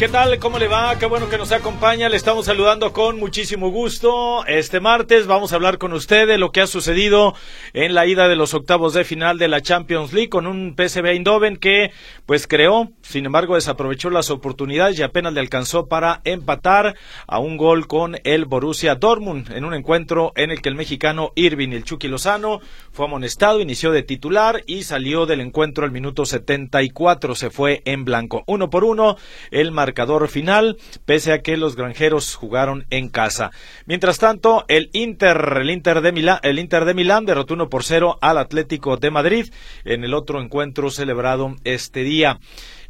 ¿Qué tal? ¿Cómo le va? Qué bueno que nos acompaña. Le estamos saludando con muchísimo gusto. Este martes vamos a hablar con usted de lo que ha sucedido en la ida de los octavos de final de la Champions League con un PSV Eindhoven que pues creó, sin embargo desaprovechó las oportunidades y apenas le alcanzó para empatar a un gol con el Borussia Dortmund en un encuentro en el que el mexicano Irving el Chucky Lozano fue amonestado, inició de titular y salió del encuentro al minuto 74, se fue en blanco. Uno por uno, el marcador final, pese a que los granjeros jugaron en casa. Mientras tanto, el Inter, el Inter de Milán, el Inter de Milán derrotó 1 por 0 al Atlético de Madrid en el otro encuentro celebrado este día.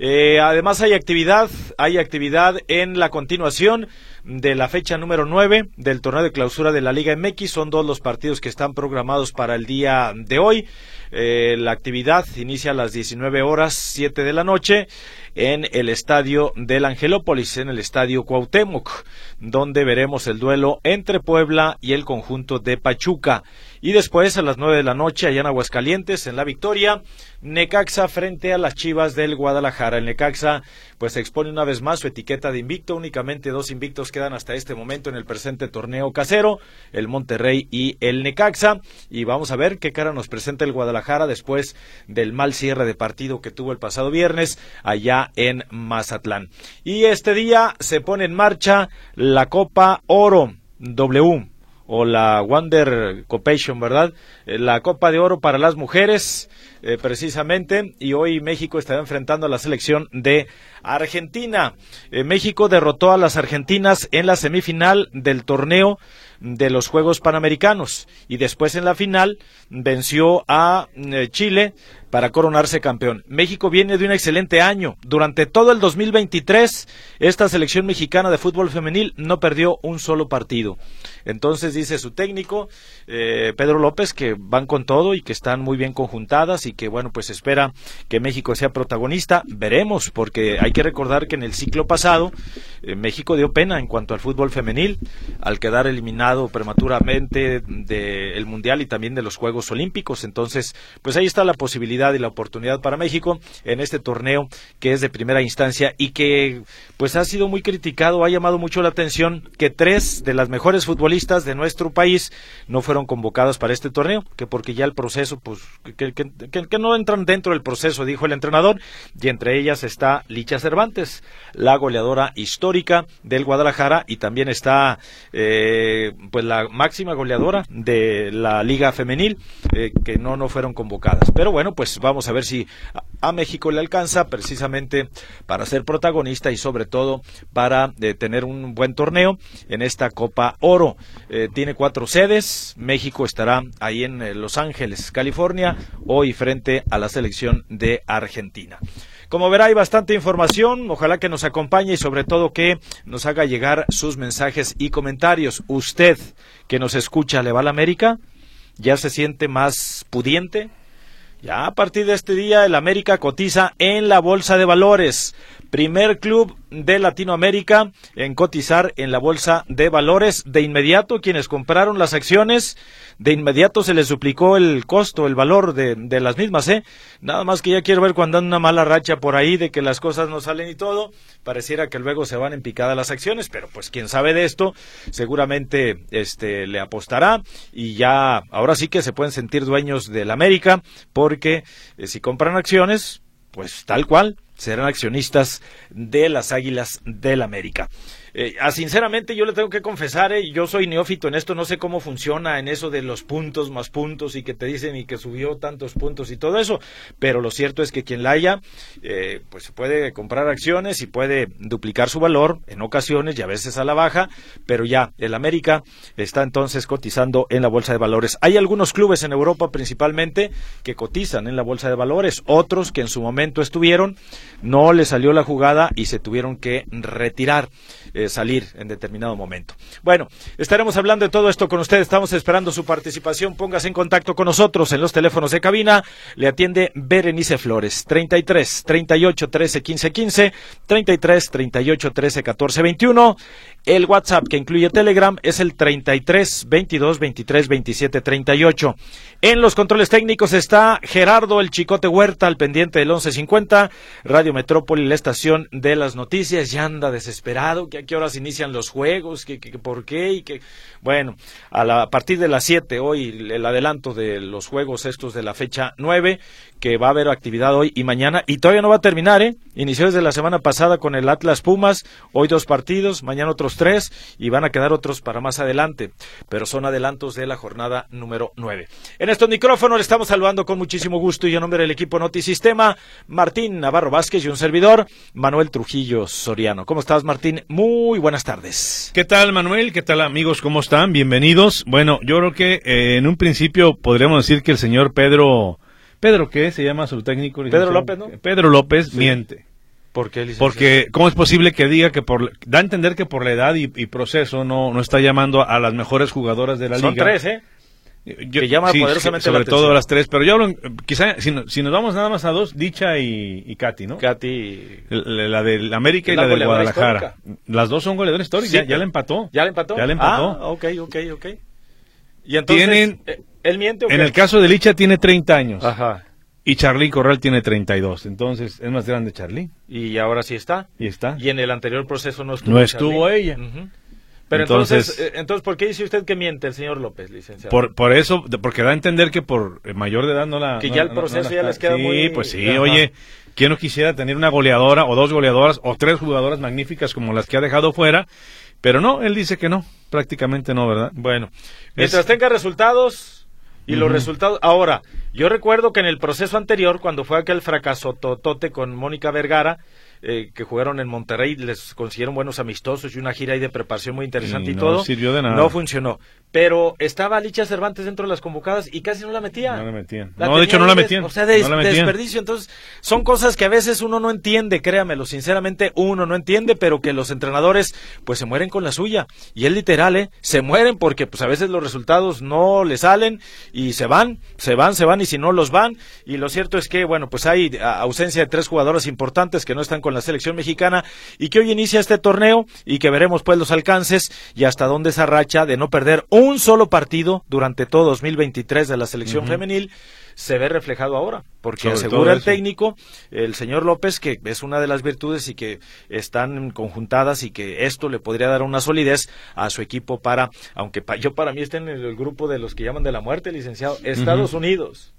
Eh, además hay actividad, hay actividad en la continuación de la fecha número 9 del torneo de clausura de la Liga MX. Son dos los partidos que están programados para el día de hoy. Eh, la actividad inicia a las 19 horas 7 de la noche en el estadio del Angelópolis, en el estadio Cuauhtémoc, donde veremos el duelo entre Puebla y el conjunto de Pachuca. Y después a las 9 de la noche allá en Aguascalientes, en La Victoria, Necaxa frente a las Chivas del Guadalajara. El Necaxa pues expone una vez más su etiqueta de invicto. Únicamente dos invictos quedan hasta este momento en el presente torneo casero, el Monterrey y el Necaxa. Y vamos a ver qué cara nos presenta el Guadalajara después del mal cierre de partido que tuvo el pasado viernes allá en Mazatlán. Y este día se pone en marcha la Copa Oro W o la Wonder Copation, ¿verdad? Eh, la Copa de Oro para las mujeres, eh, precisamente, y hoy México estará enfrentando a la selección de Argentina. Eh, México derrotó a las argentinas en la semifinal del torneo de los Juegos Panamericanos y después en la final venció a Chile para coronarse campeón. México viene de un excelente año. Durante todo el 2023, esta selección mexicana de fútbol femenil no perdió un solo partido. Entonces dice su técnico, eh, Pedro López, que van con todo y que están muy bien conjuntadas y que, bueno, pues espera que México sea protagonista. Veremos, porque hay que recordar que en el ciclo pasado eh, México dio pena en cuanto al fútbol femenil, al quedar eliminado prematuramente del Mundial y también de los Juegos Olímpicos. Entonces, pues ahí está la posibilidad y la oportunidad para México en este torneo que es de primera instancia y que pues ha sido muy criticado, ha llamado mucho la atención que tres de las mejores futbolistas de nuestro país no fueron convocadas para este torneo, que porque ya el proceso, pues que, no entran dentro del proceso, dijo el entrenador, y entre ellas está Licha Cervantes, la goleadora histórica del Guadalajara y también está eh, pues la máxima goleadora de la liga femenil eh, que no no fueron convocadas. Pero bueno pues pues vamos a ver si a México le alcanza precisamente para ser protagonista y sobre todo para eh, tener un buen torneo en esta Copa Oro. Eh, tiene cuatro sedes, México estará ahí en eh, Los Ángeles, California, hoy frente a la selección de Argentina. Como verá, hay bastante información. Ojalá que nos acompañe y sobre todo que nos haga llegar sus mensajes y comentarios. Usted que nos escucha, ¿le va a la América? ¿Ya se siente más pudiente? Ya a partir de este día el América cotiza en la Bolsa de Valores. Primer club de Latinoamérica en cotizar en la Bolsa de Valores. De inmediato quienes compraron las acciones, de inmediato se les duplicó el costo, el valor de, de las mismas. ¿eh? Nada más que ya quiero ver cuando anda una mala racha por ahí de que las cosas no salen y todo. Pareciera que luego se van en picada las acciones, pero pues quien sabe de esto seguramente este, le apostará y ya ahora sí que se pueden sentir dueños del América porque eh, si compran acciones, pues tal cual serán accionistas de las Águilas del América. Eh, ah, sinceramente, yo le tengo que confesar, eh, yo soy neófito en esto, no sé cómo funciona en eso de los puntos más puntos y que te dicen y que subió tantos puntos y todo eso, pero lo cierto es que quien la haya, eh, pues puede comprar acciones y puede duplicar su valor en ocasiones y a veces a la baja, pero ya el América está entonces cotizando en la bolsa de valores. Hay algunos clubes en Europa principalmente que cotizan en la bolsa de valores, otros que en su momento estuvieron, no les salió la jugada y se tuvieron que retirar, salir en determinado momento. Bueno, estaremos hablando de todo esto con ustedes, estamos esperando su participación, póngase en contacto con nosotros en los teléfonos de cabina, le atiende Berenice Flores, 33 38 13 15 15, 33 38 13 14 21, el WhatsApp que incluye Telegram es el 33 22 23 27 38. En los controles técnicos está Gerardo el Chicote Huerta al pendiente del 1150, Radio Metrópoli, la estación de las noticias, ya anda desesperado, que a qué horas inician los juegos, que, que, por qué y que bueno, a, la, a partir de las 7 hoy el adelanto de los juegos estos de la fecha 9 que va a haber actividad hoy y mañana y todavía no va a terminar, ¿eh? Inició desde la semana pasada con el Atlas Pumas, hoy dos partidos, mañana otros tres y van a quedar otros para más adelante, pero son adelantos de la jornada número nueve. En estos micrófonos le estamos saludando con muchísimo gusto y en nombre del equipo Notisistema, Martín Navarro Vázquez y un servidor, Manuel Trujillo Soriano. ¿Cómo estás, Martín? Muy buenas tardes. ¿Qué tal, Manuel? ¿Qué tal, amigos? ¿Cómo están? Bienvenidos. Bueno, yo creo que eh, en un principio podríamos decir que el señor Pedro Pedro, ¿qué se llama su técnico? Pedro López, ¿no? Pedro López miente. ¿Por qué, Porque, ¿cómo es posible que diga que por. Da a entender que por la edad y, proceso no, no está llamando a las mejores jugadoras de la liga. Son tres, ¿eh? que llama poderosamente sobre todo a las tres, pero yo hablo, quizá si, nos vamos nada más a dos, Dicha y, y Katy, ¿no? Katy. La, del América y la, del Guadalajara. Las dos son goleadores históricos, ya, ya, la empató. ¿Ya la empató? Ya la empató. Ah, ok, ok, ok. Y entonces, Tienen, ¿él miente o En el caso de Licha tiene 30 años. Ajá. Y Charly Corral tiene 32, entonces es más grande Charly. Y ahora sí está. Y está. Y en el anterior proceso no estuvo. No estuvo ella. Pero entonces, eh, entonces, ¿por qué dice usted que miente el señor López, licenciado? Por, por eso, porque da a entender que por mayor de edad no la... Que ya el proceso ya les queda sí, muy... Sí, pues sí, oye, ¿quién no quisiera tener una goleadora o dos goleadoras o tres jugadoras magníficas como las que ha dejado fuera? Pero no, él dice que no, prácticamente no, ¿verdad? Bueno, mientras tenga resultados y los resultados... Ahora, yo recuerdo que en el proceso anterior, cuando fue aquel fracaso totote con Mónica Vergara, eh, que jugaron en Monterrey, les consiguieron buenos amistosos y una gira ahí de preparación muy interesante y, no todo. Sirvió de nada. No funcionó. Pero estaba Licha Cervantes dentro de las convocadas y casi no la metían. No la metían. no, de hecho no la metían. O sea, de, desperdicio. Entonces, son cosas que a veces uno no entiende, créamelo. Sinceramente, uno no entiende, pero que los entrenadores, pues se mueren con la suya. Y es literal, ¿eh? Se mueren porque, pues a veces los resultados no le salen y se van, se van, se van y si no los van. Y lo cierto es que, bueno, pues hay ausencia de tres jugadoras importantes que no están con la selección mexicana y que hoy inicia este torneo y que veremos pues los alcances y hasta dónde esa racha de no perder un solo partido durante todo 2023 de la selección femenil se ve reflejado ahora, porque asegura el técnico, el señor López, que es una de las virtudes y que están conjuntadas y que esto le podría dar una solidez a su equipo para, aunque yo para mí esté en el grupo de los que llaman de la muerte, licenciado, Estados Unidos.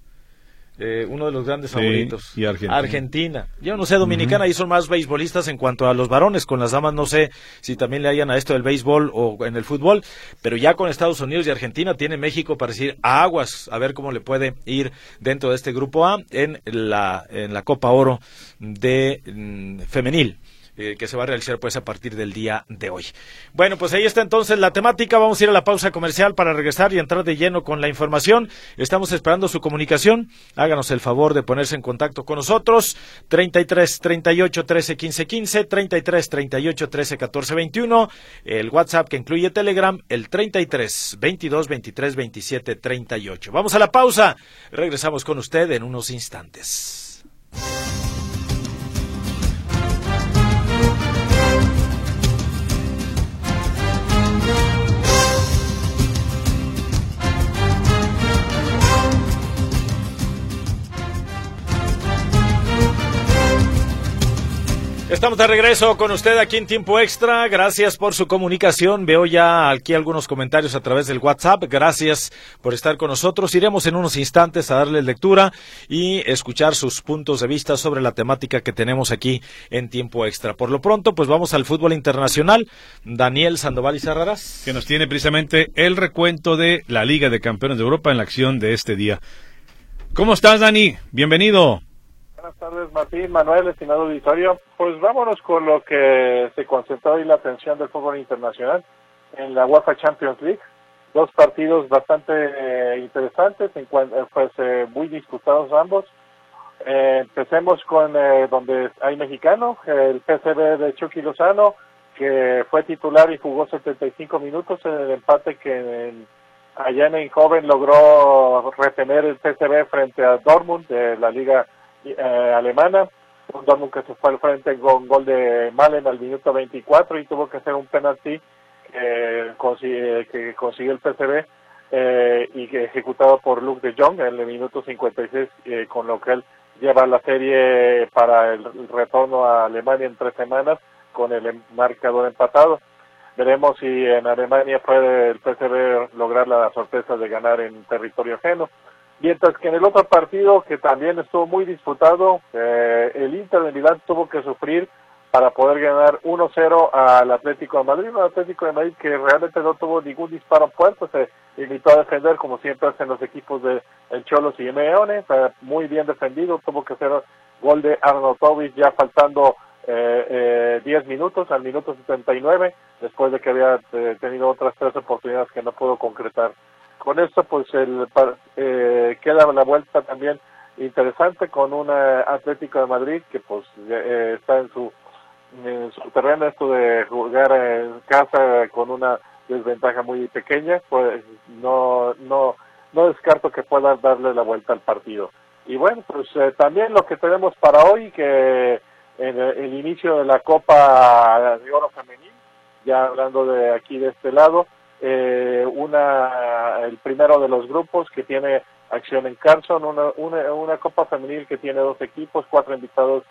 Eh, uno de los grandes favoritos. Y Argentina. Argentina. Yo no sé, Dominicana, ahí son más beisbolistas en cuanto a los varones. Con las damas no sé si también le hayan a esto del béisbol o en el fútbol. Pero ya con Estados Unidos y Argentina tiene México para decir aguas, a ver cómo le puede ir dentro de este grupo A en la, en la Copa Oro de mm, femenil. Eh, que se va a realizar pues a partir del día de hoy. Bueno, pues ahí está entonces la temática. Vamos a ir a la pausa comercial para regresar y entrar de lleno con la información. Estamos esperando su comunicación. Háganos el favor de ponerse en contacto con nosotros. 33 38 13 15 15, 33 38 13 14 21, el WhatsApp que incluye Telegram, el 33 22 23 27 38. Vamos a la pausa. Regresamos con usted en unos instantes. Estamos de regreso con usted aquí en Tiempo Extra. Gracias por su comunicación. Veo ya aquí algunos comentarios a través del WhatsApp. Gracias por estar con nosotros. Iremos en unos instantes a darle lectura y escuchar sus puntos de vista sobre la temática que tenemos aquí en Tiempo Extra. Por lo pronto, pues vamos al fútbol internacional. Daniel Sandoval y Sarraras. Que nos tiene precisamente el recuento de la Liga de Campeones de Europa en la acción de este día. ¿Cómo estás, Dani? Bienvenido. Buenas tardes, Martín, Manuel, estimado auditorio. Pues vámonos con lo que se concentró hoy la atención del fútbol internacional en la UEFA Champions League. Dos partidos bastante eh, interesantes, eh, pues eh, muy disputados ambos. empecemos con donde hay mexicano, el PCB de Chucky Lozano, que fue titular y jugó 75 minutos en el empate que allá en Joven logró retener el PCB frente a Dortmund de la Liga eh, alemana, un Dortmund que se fue al frente con gol de Malen al minuto 24 y tuvo que hacer un penalti que, consiguió el PCB eh, y que ejecutado por Luke de Jong en el minuto 56, eh, con lo que él lleva la serie para el, retorno a Alemania en tres semanas con el marcador empatado. Veremos si en Alemania puede el PCB lograr la sorpresa de ganar en territorio ajeno. Mientras que en el otro partido, que también estuvo muy disputado, eh, el Inter de Milán tuvo que sufrir para poder ganar 1-0 al Atlético de Madrid, un Atlético de Madrid que realmente no tuvo ningún disparo puesto, se limitó a defender como siempre hacen los equipos de el Cholos y Meone, muy bien defendido, tuvo que hacer gol de Arnautovic ya faltando eh, eh, 10 minutos, al minuto 79, después de que había eh, tenido otras tres oportunidades que no pudo concretar con esto pues el eh, queda la vuelta también interesante con un Atlético de Madrid que pues eh, está en su en su terreno esto de jugar en casa con una desventaja muy pequeña pues no no no descarto que pueda darle la vuelta al partido. Y bueno pues eh, también lo que tenemos para hoy que en el, inicio de la Copa de Oro Femenil ya hablando de aquí de este lado eh, una, el primero de los grupos que tiene acción en Carson, una, una, una Copa Femenil que tiene dos equipos, cuatro invitados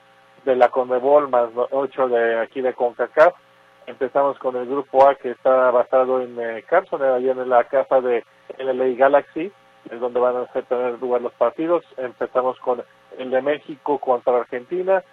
de la Conmebol más ocho de aquí de CONCACAF. Empezamos con el grupo A que está basado en eh, Carson, allí en la casa de LA Galaxy, es donde van a tener lugar los partidos. Empezamos con el de México contra Argentina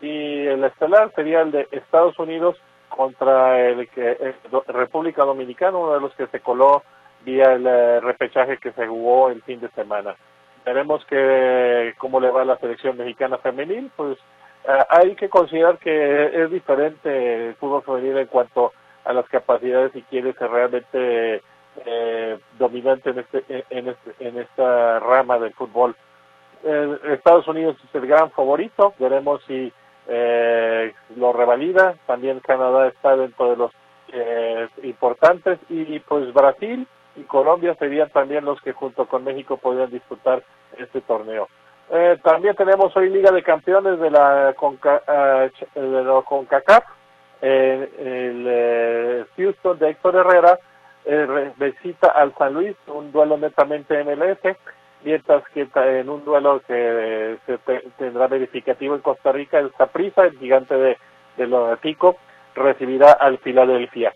y el estelar sería el de Estados Unidos contra el que República Dominicana, uno de los que se coló vía el eh, repechaje que se jugó el fin de semana. Veremos que cómo le va a la selección mexicana femenil, pues eh, hay que considerar que es diferente el fútbol femenil en cuanto a las capacidades y quiere ser realmente eh, dominante en este, en este, en esta rama del fútbol. Estados Unidos es el gran favorito, veremos si eh, lo revalida, también Canadá está dentro de los eh, importantes. Y pues Brasil y Colombia serían también los que junto con México podrían disputar este torneo. Eh, también tenemos hoy Liga de Campeones de la, Conca, eh, de la CONCACAF, el Houston de Héctor Herrera visita al San Luis, un duelo netamente MLS, mientras que en un duelo que se tendrá verificativo en Costa Rica, el Saprissa, el gigante de, de lo Pico, recibirá al Filadelfia.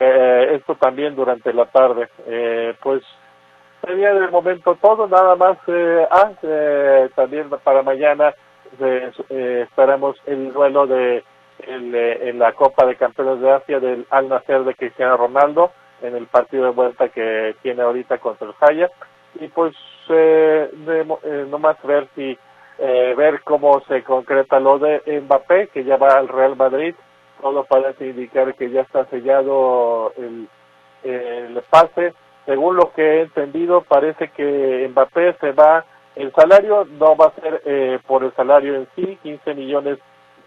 Eh, esto también durante la tarde. Eh, pues sería de momento todo, nada más. Eh, ah, eh, también para mañana eh, esperamos el duelo de en la Copa de Campeones de Asia del Al Nacer de Cristiano Ronaldo en el partido de vuelta que tiene ahorita contra el Jaya y pues eh, de, eh, nomás ver si eh, ver cómo se concreta lo de Mbappé que ya va al Real Madrid. Todo parece indicar que ya está sellado el, el pase. Según lo que he entendido parece que Mbappé se va el salario no va a ser eh, por el salario en sí 15 millones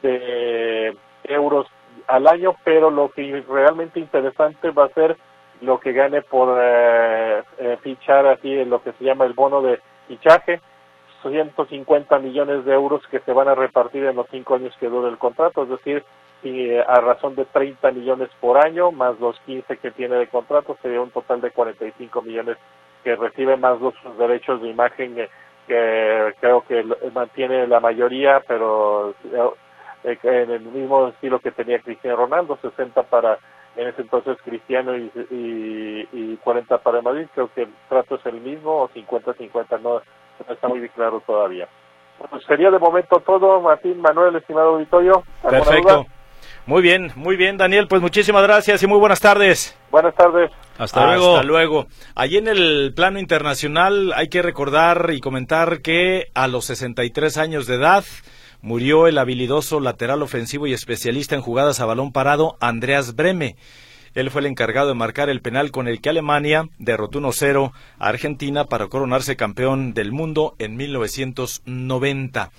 de euros al año pero lo que realmente interesante va a ser lo que gane por eh, eh, fichar así lo que se llama el bono de fichaje, 150 millones de euros que se van a repartir en los cinco años que dure el contrato, es decir, eh, a razón de 30 millones por año, más los 15 que tiene de contrato, sería un total de 45 millones que recibe, más los derechos de imagen que creo que mantiene la mayoría, pero eh, en el mismo estilo que tenía Cristiano Ronaldo, 60 para en ese entonces Cristiano y, y, 40 para Madrid. Creo que el trato es el mismo o 50-50, no, está muy claro todavía. Pues sería de momento todo, Martín, Manuel, estimado auditorio. Perfecto. Muy bien, muy bien, Daniel. Pues muchísimas gracias y muy buenas tardes. Buenas tardes. Hasta luego. Hasta luego. Allí en el plano internacional hay que recordar y comentar que a los 63 años de edad murió el habilidoso lateral ofensivo y especialista en jugadas a balón parado Andreas Breme. Él fue el encargado de marcar el penal con el que Alemania derrotó 1-0 a Argentina para coronarse campeón del mundo en 1990.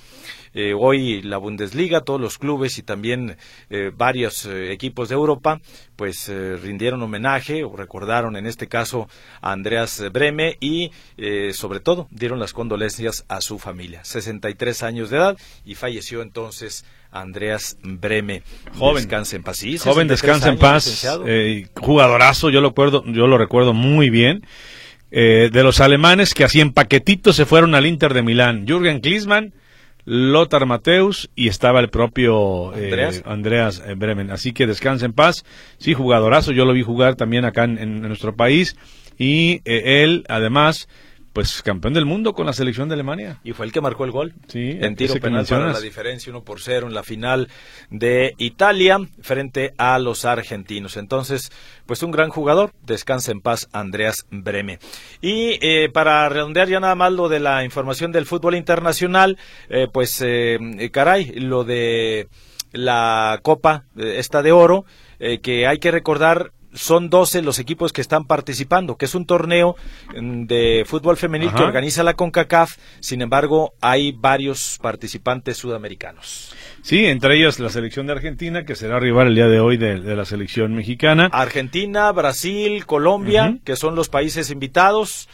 Eh, hoy la Bundesliga, todos los clubes y también eh, varios eh, equipos de Europa, pues rindieron homenaje o recordaron en este caso a Andreas Breme y sobre todo dieron las condolencias a su familia. 63 años de edad y falleció entonces Andreas Breme. Joven. Descansa en paz. Joven, descansa en paz. jugadorazo, yo lo, recuerdo, yo lo recuerdo muy bien. de los alemanes que hacían paquetitos se fueron al Inter de Milán. Jürgen Klinsmann Lothar Mateus y estaba el propio eh, Andreas, eh, Bremen. Así que descansa en paz. Sí, jugadorazo. Yo lo vi jugar también acá en, nuestro país. Y eh, él, además, pues campeón del mundo con la selección de Alemania. Y fue el que marcó el gol. Sí, en tiro penal para la diferencia, uno por cero en la final de Italia frente a los argentinos. Entonces, pues un gran jugador. Descansa en paz Andreas Breme. Y eh, para redondear ya nada más lo de la información del fútbol internacional, eh, pues eh, caray, lo de la Copa, esta de Oro, que hay que recordar son 12 los equipos que están participando, que es un torneo mm, de fútbol femenil que organiza la CONCACAF, sin embargo hay varios participantes sudamericanos. Sí, entre ellos la selección de Argentina, que será rival el día de hoy de, la selección mexicana. Argentina, Brasil, Colombia, que son los países invitados.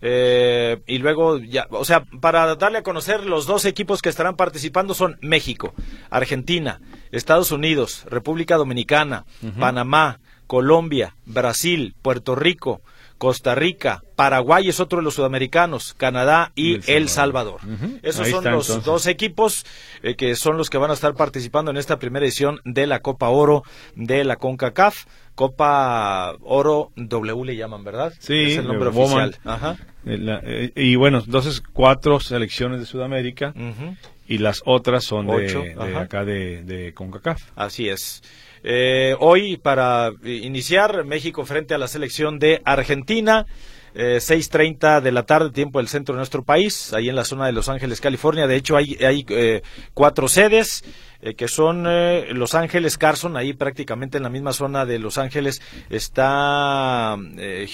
Eh, y luego, ya, o sea, para darle a conocer los dos equipos que estarán participando son México, Argentina, Estados Unidos, República Dominicana, Panamá, Colombia, Brasil, Puerto Rico, Costa Rica, Paraguay es otro de los sudamericanos, Canadá y, El Salvador. Esos son los dos equipos eh, que son los que van a estar participando en esta primera edición de la Copa Oro de la CONCACAF. Copa Oro W le llaman, ¿verdad? Sí, es el nombre oficial. Eh, eh, y bueno, entonces cuatro selecciones de Sudamérica y las otras son de, acá de, de CONCACAF. Así es. Eh, hoy, para iniciar, México frente a la selección de Argentina. Eh, 6.30 de la tarde, tiempo del centro de nuestro país, ahí en la zona de Los Ángeles, California. De hecho, hay, hay eh, cuatro sedes, eh, que son Los Ángeles, Carson, ahí prácticamente en la misma zona de Los Ángeles está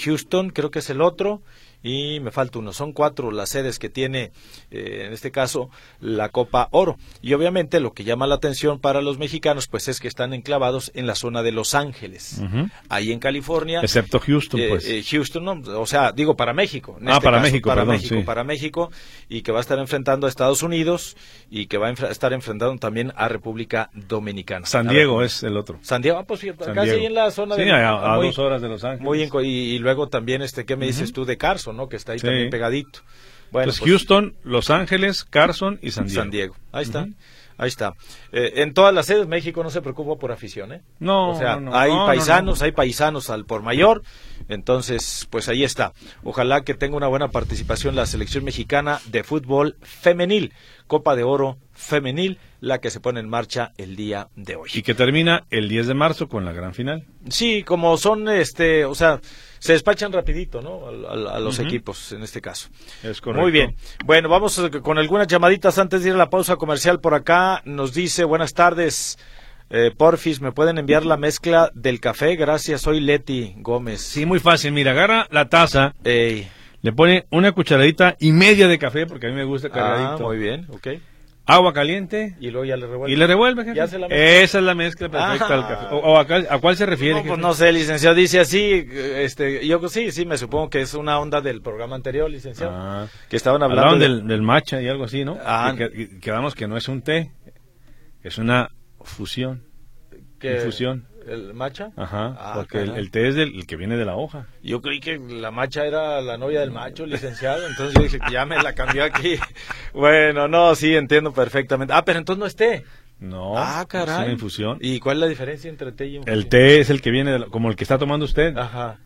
Houston, creo que es el otro, y me falta uno. Son cuatro las sedes que tiene, eh, en este caso, la Copa Oro. Y obviamente lo que llama la atención para los mexicanos, pues es que están enclavados en la zona de Los Ángeles, ahí en California. Excepto Houston, eh, pues. Eh, Houston, no, o sea, digo para México. ah, este para México, para México, para México, y que va a estar enfrentando a Estados Unidos y que va a estar enfrentando también a República Dominicana. San Diego es el otro. San Diego, ah, pues cierto, casi en la zona de. a, dos horas de Los Ángeles. Muy y, luego también, este, ¿qué me dices tú de Carson? Que está ahí también pegadito. Bueno, pues, Houston, Los Ángeles, Carson y San Diego. San Diego. Ahí está. Ahí está. Eh, en todas las sedes México no se preocupa por afición, ¿eh? No. O sea, hay paisanos, hay paisanos al por mayor. Entonces, pues ahí está. Ojalá que tenga una buena participación la selección mexicana de fútbol femenil. Copa de Oro femenil, la que se pone en marcha el día de hoy. Y que termina el 10 de marzo con la gran final. Sí, como son, este, o sea, se despachan rapidito, ¿no? A, los equipos, en este caso. Es correcto. Muy bien. Bueno, vamos con algunas llamaditas antes de ir a la pausa comercial por acá. Nos dice, buenas tardes. Eh, porfis, ¿me pueden enviar la mezcla del café? Gracias, soy Leti Gómez. Sí, muy fácil. Mira, agarra la taza. Ey. Le pone una cucharadita y media de café, porque a mí me gusta cargadito. Ah, muy bien, ok agua caliente y luego ya le revuelve. Y le revuelve, Esa es la mezcla perfecta del café. O, a, cuál se refiere? No, pues no sé, licenciado, dice así, este, yo sí, sí, me supongo que es una onda del programa anterior, licenciado, ah. que estaban hablando del, del, matcha y algo así, ¿no? Ah. Que, quedamos que no es un té, es una fusión. ¿Qué? Infusión. ¿El macha? Ajá, ah, porque el, té es el que viene de la hoja. Yo creí que la macha era la novia del macho, licenciado, entonces yo dije ya me la cambió aquí. bueno, no, sí, entiendo perfectamente. Ah, pero entonces no es té. No, ah, caray. es una infusión. ¿Y cuál es la diferencia entre té y infusión? El té es el que viene, como el que está tomando usted. Ajá.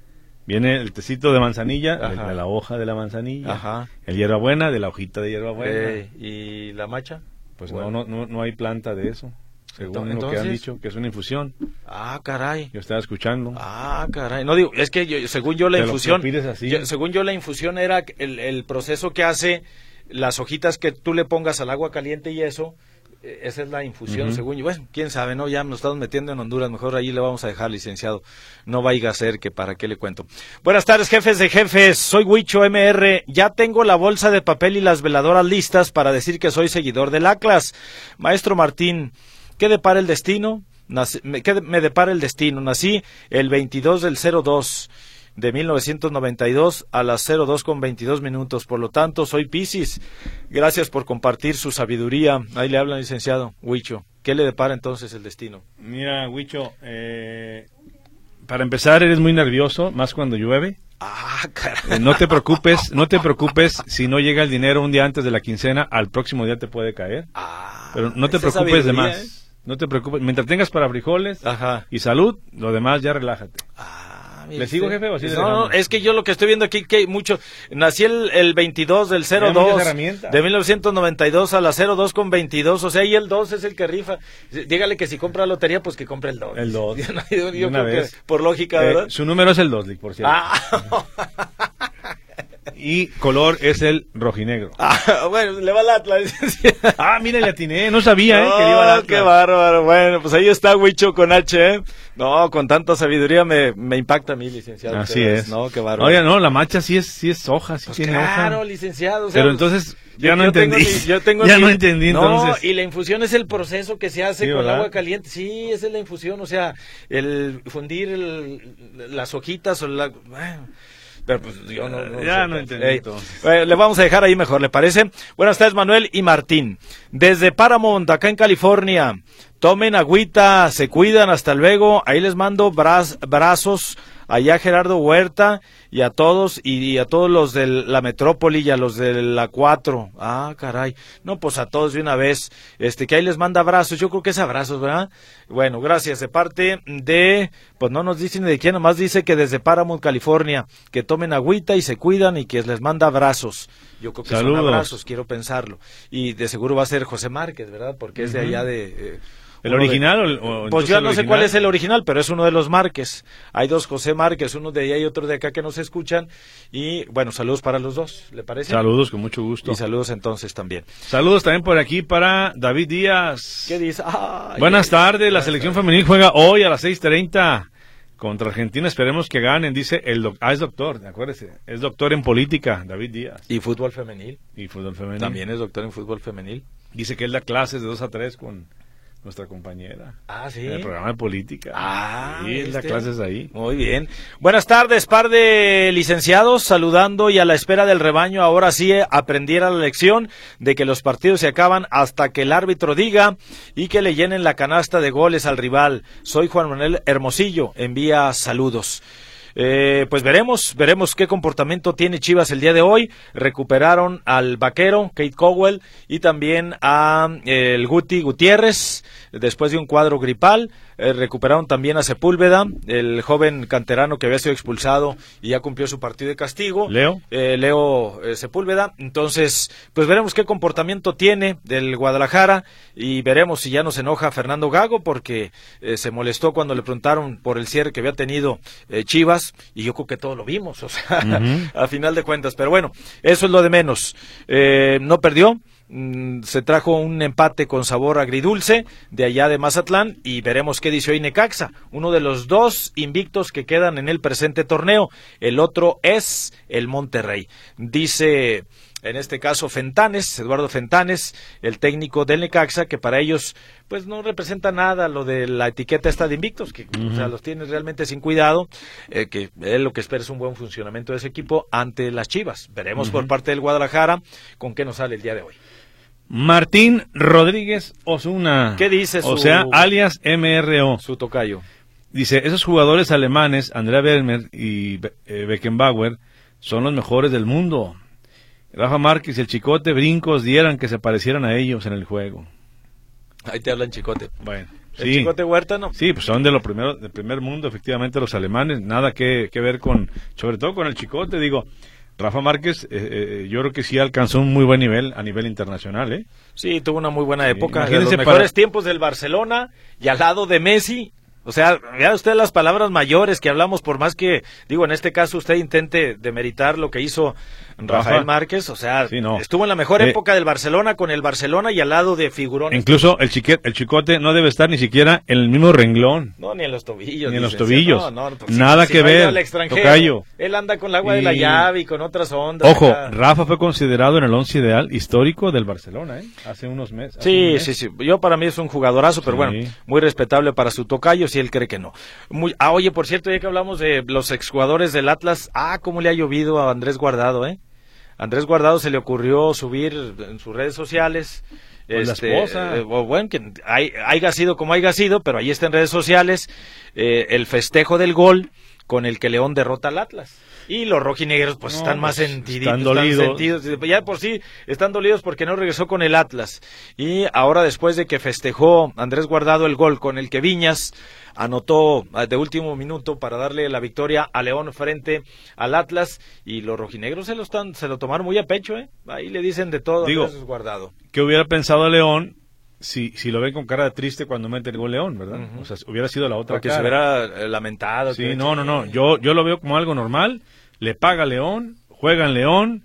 Viene el tecito de manzanilla, de la hoja de la manzanilla. Ajá. El hierbabuena, de la hojita de hierbabuena. ¿Y la macha? Pues no, no, no hay planta de eso según lo que han dicho, que es una infusión. Ah, caray. Yo estaba escuchando. Ah, caray. No digo, es que según yo la infusión, según yo la infusión era el, el, proceso que hace las hojitas que tú le pongas al agua caliente y eso, eh, esa es la infusión, según yo. Bueno, quién sabe, ¿no? Ya nos estamos metiendo en Honduras, mejor ahí le vamos a dejar, licenciado. No vaya a ser que para qué le cuento. Buenas tardes, jefes de jefes. Soy Huicho MR. Ya tengo la bolsa de papel y las veladoras listas para decir que soy seguidor del ACLAS. Maestro Martín, ¿Qué depara el destino? ¿Qué me depara el destino? Nací el 22 del 02 de 1992 a las 02 con 22 minutos. Por lo tanto, soy Piscis. Gracias por compartir su sabiduría. Ahí le habla el licenciado Huicho. ¿Qué le depara entonces el destino? Mira, Huicho, eh, para empezar, eres muy nervioso, más cuando llueve. Ah, eh, no te preocupes, no te preocupes si no llega el dinero un día antes de la quincena, al próximo día te puede caer. Ah, pero no te preocupes de más. ¿eh? No te preocupes. Mientras tengas para frijoles y salud, lo demás ya relájate. Ah, ¿Le sigo, jefe? O así no, es que yo lo que estoy viendo aquí, que mucho. Nací el, el 22 del 02 de 1992 a la 02 con 22. O sea, y el 2 es el que rifa. Dígale que si compra lotería, pues que compre el 2. El 2. yo, creo que por lógica, ¿verdad? Eh, su número es el 2, por cierto. Ah. y color es el rojinegro. Ah, bueno, le va al Atlas. ah, mira, le atiné, no sabía, ¿eh? Que le iba al Atlas. qué bárbaro. Bueno, pues ahí está Huicho con H, ¿eh? No, con tanta sabiduría me, me impacta a mí, licenciado. Así es. No, qué bárbaro. Oiga, no, la macha sí es, sí es hoja, sí pues tiene claro, licenciado. Pero entonces, ya no entendí. yo tengo ya no entendí entonces. No, y la infusión es el proceso que se hace con agua caliente. Sí, esa es la infusión, o sea, el fundir las hojitas o la... Bueno, pero pues yo no, ya no entendí. le vamos a dejar ahí mejor, ¿le parece? Buenas tardes, Manuel y Martín. Desde Paramount, acá en California. Tomen agüita, se cuidan, hasta luego. Ahí les mando brazos allá Gerardo Huerta y a todos y, a todos los de la metrópoli y a los de la 4. Ah, caray. No, pues a todos de una vez. Este, que ahí les manda abrazos. Yo creo que es abrazos, ¿verdad? Bueno, gracias. De parte de, pues no nos dicen de quién, nomás dice que desde Paramount, California, que tomen agüita y se cuidan y que les manda abrazos. Yo creo que son abrazos, quiero pensarlo. Y de seguro va a ser José Márquez, ¿verdad? Porque es de allá de... Eh, ¿El original o, Pues yo no sé cuál es el original, pero es uno de los Márquez. Hay dos José Márquez, uno de allá y otro de acá que nos escuchan. Y bueno, saludos para los dos, ¿le parece? Saludos, con mucho gusto. Y saludos entonces también. Saludos también por aquí para David Díaz. ¿Qué dice? Buenas tardes, la selección femenil juega hoy a las 6.30 contra Argentina. Esperemos que ganen, dice el doctor. Ah, es doctor, acuérdese. Es doctor en política, David Díaz. Y fútbol femenil. Y fútbol femenil. También es doctor en fútbol femenil. Dice que él da clases de 2 a 3 con nuestra compañera. Ah, sí. En el programa de política. Ah, sí, la clases ahí. Muy bien. Buenas tardes, par de licenciados, saludando y a la espera del rebaño. Ahora sí aprendiera la lección de que los partidos se acaban hasta que el árbitro diga y que le llenen la canasta de goles al rival. Soy Juan Manuel Hermosillo. Envía saludos. Eh, pues veremos, veremos qué comportamiento tiene Chivas el día de hoy. Recuperaron al vaquero, Kate Cowell, y también a eh, el Guti Gutiérrez, después de un cuadro gripal. Eh, recuperaron también a Sepúlveda, el joven canterano que había sido expulsado y ya cumplió su partido de castigo. Leo. Leo Sepúlveda. Entonces, pues veremos qué comportamiento tiene del Guadalajara y veremos si ya nos enoja Fernando Gago porque se molestó cuando le preguntaron por el cierre que había tenido Chivas y yo creo que todo lo vimos, o sea, a final de cuentas. Pero bueno, eso es lo de menos. Eh, no perdió, se trajo un empate con sabor agridulce de allá de Mazatlán y veremos qué dice hoy Necaxa, uno de los dos invictos que quedan en el presente torneo. El otro es el Monterrey. Dice en este caso Fentanes, Eduardo Fentanes, el técnico del Necaxa, que para ellos pues no representa nada lo de la etiqueta esta de invictos, que o sea, los tiene realmente sin cuidado, eh, que él lo que espera es un buen funcionamiento de ese equipo ante las Chivas. Veremos por parte del Guadalajara con qué nos sale el día de hoy. Martín Rodríguez Osuna. ¿Qué dice su, O sea, alias MRO. Su tocayo. Dice, esos jugadores alemanes, Andrea Bermer y eh, Beckenbauer, son los mejores del mundo. Rafa Márquez y el Chicote brincos dieran que se parecieran a ellos en el juego. Ahí te hablan chicote. Bueno. El chicote Huerta no. Sí, pues son de los primeros, del primer mundo, efectivamente, los alemanes. Nada que, que ver con, sobre todo con el chicote, digo. Rafa Márquez, eh, eh, yo creo que sí alcanzó un muy buen nivel a nivel internacional, ¿eh? Sí, tuvo una muy buena época. de los mejores tiempos del Barcelona y al lado de Messi o sea, vea usted las palabras mayores que hablamos, por más que, digo, en este caso usted intente demeritar lo que hizo Rafael Márquez, o sea, estuvo en la mejor eh, época del Barcelona con el Barcelona y al lado de figurón. Incluso el, el chicote no debe estar ni siquiera en el mismo renglón. No, ni en los tobillos. Ni en los tobillos. Pues, Nada que ver. Tocayo. Él anda con el agua de la llave y con otras ondas. Ojo, Rafa fue considerado en el once ideal histórico del Barcelona, ¿eh? Hace unos meses. Sí, sí, sí. Yo para mí es un jugadorazo, pero bueno, muy respetable para su tocayo si él cree que no. Muy, ah, oye, por cierto, ya que hablamos de los exjugadores del Atlas, ah, cómo le ha llovido a Andrés Guardado, ¿eh? Andrés Guardado se le ocurrió subir en sus redes sociales. este, la esposa. Eh, bueno, que haya sido como haya sido, pero ahí está en redes sociales eh, el festejo del gol con el que León derrota al Atlas. Y los rojinegros pues están más pues, sentidos. Están dolidos. Ya por sí están dolidos porque no regresó con el Atlas. Y ahora después de que festejó Andrés Guardado el gol con el que Viñas anotó ah, de último minuto para darle la victoria a León frente al Atlas y los rojinegros se lo están se lo tomaron muy a pecho, ¿eh? Ahí le dicen de todo Digo, es guardado. ¿Qué hubiera pensado León si, si lo ven con cara triste cuando mete el gol León, ¿verdad? O sea, hubiera sido la otra Porque se hubiera eh, lamentado. Sí, no, no, no. Yo, yo lo veo como algo normal. Le paga León, juega en León,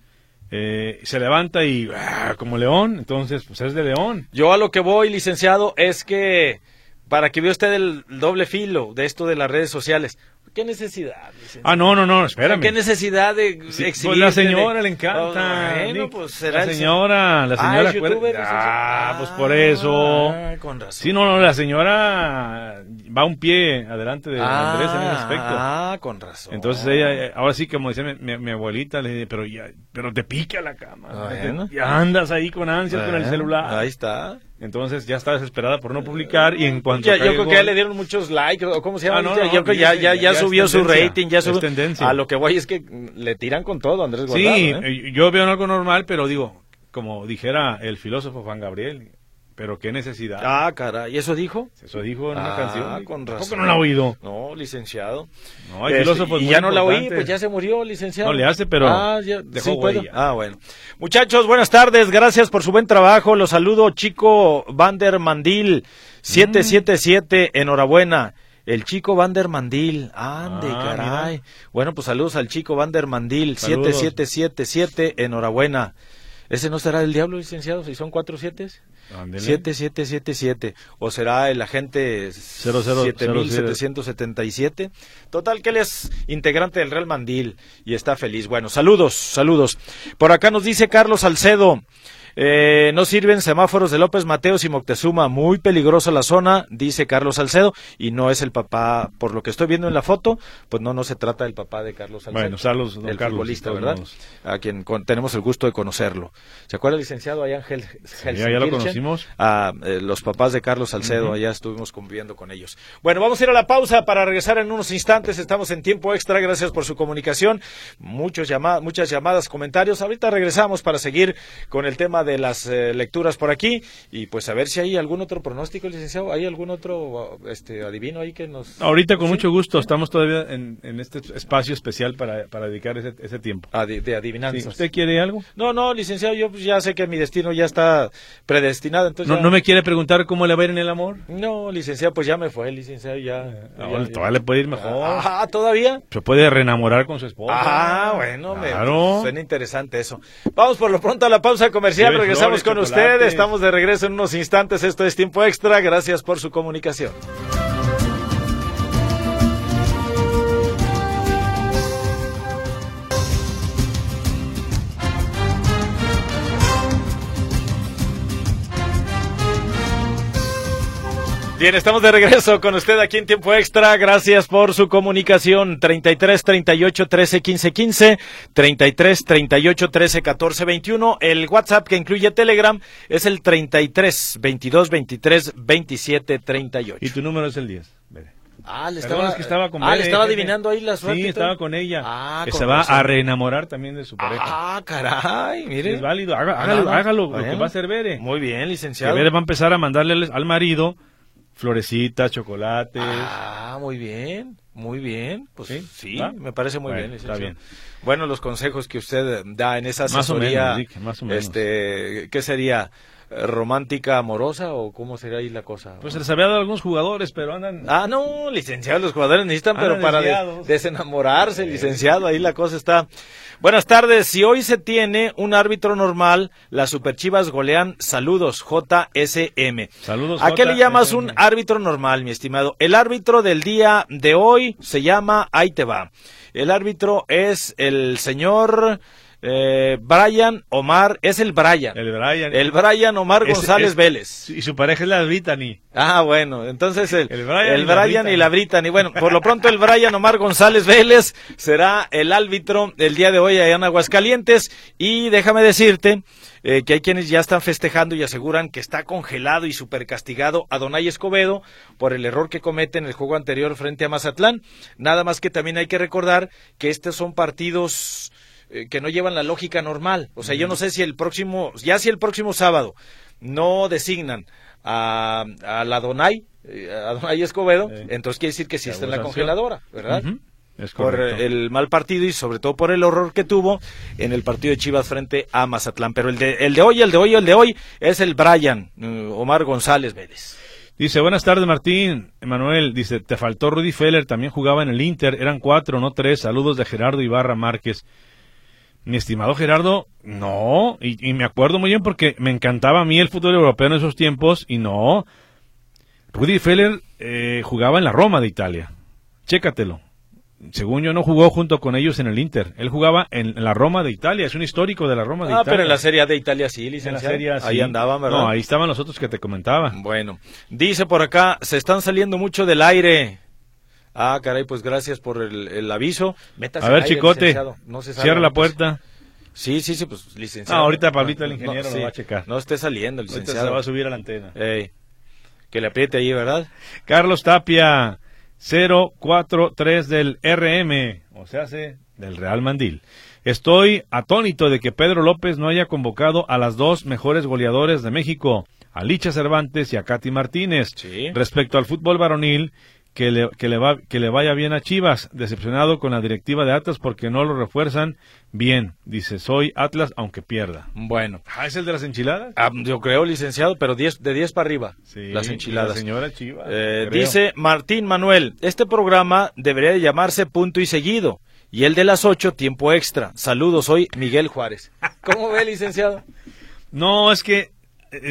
eh, se levanta y ah, como León, entonces pues es de León. Yo a lo que voy, licenciado, es que para que vea usted el doble filo de esto de las redes sociales. ¿Qué necesidad? Ah, no, no, no, espérame. ¿Qué necesidad de exhibir? Pues la señora le encanta. bueno, pues será la señora, la señora. Ah, ah, pues por eso. Ah, con razón. Sí, no, no, la señora va un pie adelante de Andrés en ese aspecto. Ah, con razón. Entonces ella, eh, ahora sí, como decía mi, abuelita, le dije, pero ya, pero te pica la cama. Bueno. Ya andas ahí con ansias con el celular. Ahí está. Entonces ya está desesperada por no publicar y en cuanto ya, yo creo que ya le dieron muchos likes o cómo se llama ah, yo creo que ya ya, ya, subió su rating ya subió tendencia. a lo que voy es que le tiran con todo Andrés Guardado sí ¿eh? yo veo algo normal pero digo como dijera el filósofo Juan Gabriel pero qué necesidad. Ah, cara, ¿y eso dijo? Eso dijo en una ah, canción. con razón. no la ha oído? No, licenciado. No, hay filósofos Y ya no la oí, pues ya se murió, licenciado. No le hace, pero ah, ya, dejó Ah, bueno. Muchachos, buenas tardes, gracias por su buen trabajo. Los saludo, chico Vander Mandil, 777, mm. enhorabuena. El chico Vander Mandil, ande, ah, caray. Bueno, pues saludos al chico Vander Mandil, 7777, enhorabuena. ¿Ese no será el diablo, licenciado, si son cuatro siete? 7777 o será el agente 7777. Total que él es integrante del Real Mandil y está feliz. Bueno, saludos, saludos. Por acá nos dice Carlos Salcedo. Eh, no sirven semáforos de López Mateos y Moctezuma. Muy peligrosa la zona, dice Carlos Salcedo. Y no es el papá, por lo que estoy viendo en la foto, pues no, no se trata del papá de Carlos Salcedo. Bueno, Carlos, el futbolista, ¿verdad? A quien tenemos el gusto de conocerlo. ¿Se acuerda, licenciado? Allá Ángel ya, lo conocimos. A eh, los papás de Carlos Salcedo, allá estuvimos conviviendo con ellos. Bueno, vamos a ir a la pausa para regresar en unos instantes. Estamos en tiempo extra. Gracias por su comunicación. Muchos llamadas, muchas llamadas, comentarios. Ahorita regresamos para seguir con el tema de las eh, lecturas por aquí y pues a ver si hay algún otro pronóstico, licenciado, hay algún otro este adivino ahí que nos... Ahorita con mucho gusto, estamos todavía en, este espacio especial para, para dedicar ese, ese tiempo. Ah, de, adivinanzas. ¿Usted quiere algo? No, no, licenciado, yo pues, ya sé que mi destino ya está predestinado, entonces... ¿No, ¿No me quiere preguntar cómo le va a ir en el amor? No, licenciado, pues ya me fue, licenciado, ya... Ah, todavía le puede ir mejor. Ah, ¿todavía? Se puede reenamorar con su esposa. Ah, bueno, me, suena interesante eso. Vamos por lo pronto a la pausa comercial, regresamos con usted. Estamos de regreso en unos instantes. Esto es tiempo extra. Gracias por su comunicación. Bien, estamos de regreso con usted aquí en Tiempo Extra. Gracias por su comunicación. 33 38 13 15 15, 33 38 13 14 21. El WhatsApp que incluye Telegram es el 33 22 23 27 38. ¿Y tu número es el 10? Ah, le estaba, que estaba con ah, le estaba adivinando ahí la suerte. Sí, estaba con ella. Ah, que con se va razón. a reenamorar también de su pareja. Ah, caray, mire. Es válido, haga- hágalo, hágalo, lo que va a hacer Bere. Muy bien, Que licenciado. Bere va a empezar a mandarle al marido florecitas, chocolates. Ah, muy bien, muy bien. Pues sí, ¿Sí? Me parece muy Bueno, bien, está bien. Bueno, los consejos que usted da en esa Más o asesoría, menos, más o menos. este, ¿qué sería? ¿Romántica amorosa o cómo sería ahí la cosa? Pues se les había dado a algunos jugadores, pero andan... Ah, no, licenciado, los jugadores necesitan, pero Andan para de- desviados. desenamorarse, licenciado, ahí la cosa está. Buenas tardes, si hoy se tiene un árbitro normal, las Superchivas golean, saludos, JSM. Saludos, ¿A qué le llamas un árbitro normal, mi estimado? El árbitro del día de hoy se llama, ahí te va. El árbitro es el señor eh, Brian Omar, es el Brian. El Brian. El Brian Omar González es- Vélez. Y su pareja es la Brittany. Ah, bueno, entonces el, El el Brian Brian, y la y la Brittany. Bueno, por lo pronto el Brian Omar González Vélez será el árbitro del día de hoy allá en Aguascalientes. Y déjame decirte eh, que hay quienes ya están festejando y aseguran que está congelado y super castigado a Donay Escobedo por el error que comete en el juego anterior frente a Mazatlán. Nada más que también hay que recordar que estos son partidos eh, que no llevan la lógica normal. O sea, yo no sé si el próximo, ya si el próximo sábado no designan a, a la Donay, eh, a Donay Escobedo, entonces quiere decir que sí está en la congeladora, ¿verdad? Es Por eh, el mal partido y sobre todo por el horror que tuvo en el partido de Chivas frente a Mazatlán. Pero el de, el de hoy, el de hoy, el de hoy es el Brian Omar González Vélez. Dice, buenas tardes Martín. Emanuel, dice, te faltó Rudy Feller, también jugaba en el Inter, eran cuatro, no tres. Saludos de Gerardo Ibarra Márquez. Mi estimado Gerardo, no, y, y me acuerdo muy bien porque me encantaba a mí el fútbol europeo en esos tiempos, y no. Rudy Feller eh, jugaba en la Roma de Italia. Chécatelo. Según yo no jugó junto con ellos en el Inter. Él jugaba en la Roma de Italia, es un histórico de la Roma de Ah, Italia. pero en la Serie A de Italia sí, En la licenciado. Serie Ahí sí. andaban, ¿verdad? No, ahí estaban los otros que te comentaba. Bueno, dice por acá, se están saliendo mucho del aire. Ah, caray, pues gracias por el, el aviso. Métase A ver, aire, chicote. No se cierra la pues. puerta. Sí, sí, sí, pues licenciado. Ah, ahorita Pablito, el No, ingeniero, lo sí, va a checar. No esté saliendo, Ahorita licenciado. se va a subir a la antena. Ey, que le apriete ahí, ¿verdad? Carlos Tapia, 043 del RM, o sea, hace del Real Mandil. Estoy atónito de que Pedro López no haya convocado a las dos mejores goleadores de México, a Licha Cervantes y a Katy Martínez. Sí. Respecto al fútbol varonil, que le, que, le va, que le vaya bien a Chivas, decepcionado con la directiva de Atlas porque no lo refuerzan bien. Dice, soy Atlas aunque pierda. Bueno. Ah, ¿es el de las enchiladas? Ah, yo creo, licenciado, pero 10 de 10 para arriba. Sí, las enchiladas. La señora Chivas. Eh, dice Martín Manuel, este programa debería de llamarse Punto y Seguido. Y el de las 8, tiempo extra. Saludos, soy Miguel Juárez. ¿Cómo ve, licenciado? No, es que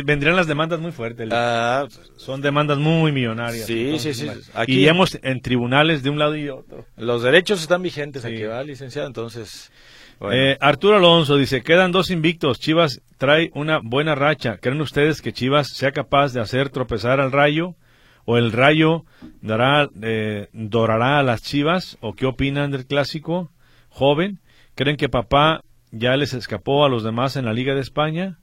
vendrían las demandas muy fuertes. Ah, Son demandas muy millonarias. Sí, Entonces, sí, sí. Aquí- Y hemos en tribunales de un lado y otro. los derechos están vigentes Sí. aquí, ¿va, licenciado? Entonces, bueno. Eh, Arturo Alonso dice, quedan dos invictos. Chivas trae una buena racha. ¿Creen ustedes que Chivas sea capaz de hacer tropezar al Rayo? ¿O el Rayo dará, eh, dorará a las Chivas? ¿O qué opinan del clásico joven? ¿Creen que papá ya les escapó a los demás en la Liga de España?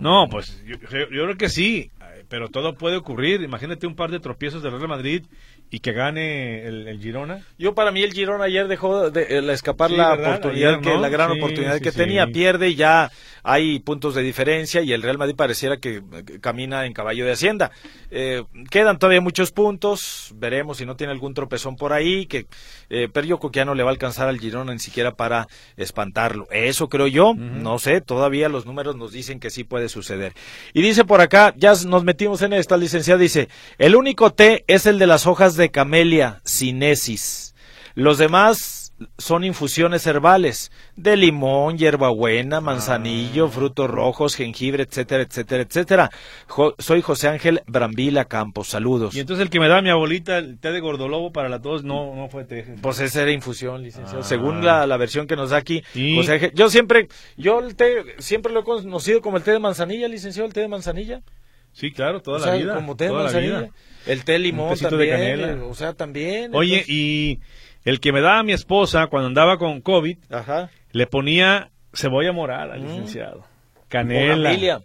No, pues yo, yo- creo que sí, pero todo puede ocurrir. Imagínate un par de tropiezos del Real Madrid y que gane el, el Girona. Yo para mí el Girón ayer dejó de, eh, escapar Sí, la ¿verdad? oportunidad Ayer, que la gran Sí, oportunidad sí, que tenía pierde y ya hay puntos de diferencia y el Real Madrid pareciera que camina en caballo de hacienda. Eh, quedan todavía muchos puntos, veremos si no tiene algún tropezón por ahí que eh, pero yo creo que ya no le va a alcanzar al Girona ni siquiera para espantarlo. Eso creo yo, no sé, todavía los números nos dicen que sí puede suceder. Y dice por acá, ya nos metimos en esta licenciada dice, "El único té es el de las hojas de camelia cinesis. Los demás son infusiones herbales de limón, hierbabuena, manzanillo, frutos rojos, jengibre, etcétera, etcétera, etcétera. Jo- soy José Ángel Brambila Campos. Saludos. Y entonces el que me da mi abuelita, el té de gordolobo para la tos, no, no fue té. Pues esa era infusión, licenciado. Ah. Según la, la versión que nos da aquí, José Ángel- yo siempre, yo el té, siempre lo he conocido como el té de manzanilla, licenciado, el té de manzanilla. Sí, claro, toda O sea, la vida. como té de toda la vida. El té de limón de también, canela. eh, o sea, también. Oye, entonces- y el que me daba mi esposa cuando andaba con COVID, Ajá. le ponía cebolla morada, Mm. licenciado. Canela. Canela.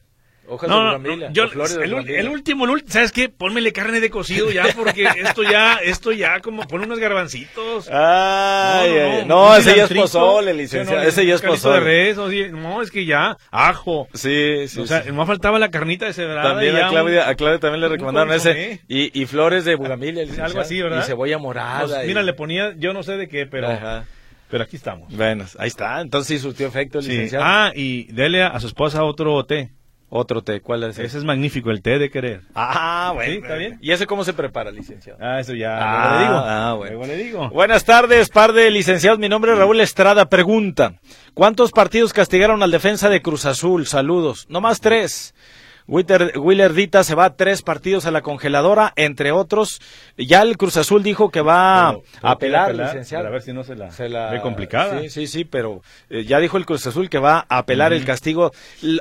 Hojas No, de no, no, yo, flores el, el último, el ul- ¿sabes qué? Pónmele carne de cocido ya, porque esto ya, esto ya, como pon unos garbancitos. Ay, No, no, no, no, ese ya es pozole, licenciado. no, ese ya es calito de pozole. res, no, es que ya, ajo. Sí, sí. o sea, sí. nomás faltaba la carnita de cebrada. También a un- Claudia, a Claudia también le recomendaron ese. consomé. Y, y flores de licenciado. Algo así, ¿verdad? Y cebolla morada. Pues, y- mira, le ponía, yo no sé de qué, pero, Ajá. pero aquí estamos. Bueno, ahí está. Entonces sí surtió efecto, Sí. licenciado. Ah, y dele a, a su esposa otro té. Otro té, ¿cuál es ese? Ese es magnífico, el té de querer. Ah, bueno. Sí, está bien. ¿Y ese cómo se prepara, licenciado? Ah, eso ya, Ah, luego le digo. ah, bueno. Luego le digo. Buenas tardes, par de licenciados. Mi nombre es Raúl Estrada. Pregunta: ¿Cuántos partidos castigaron al defensa de Cruz Azul? Saludos. No más tres. Willer, Willer Dita se va a tres partidos a la congeladora, entre otros. Ya el Cruz Azul dijo que va Pero- pero a apelar, licenciado. Para ver si no se la, Se la- ve complicada. Sí, sí, sí, pero eh, ya dijo el Cruz Azul que va a apelar el castigo.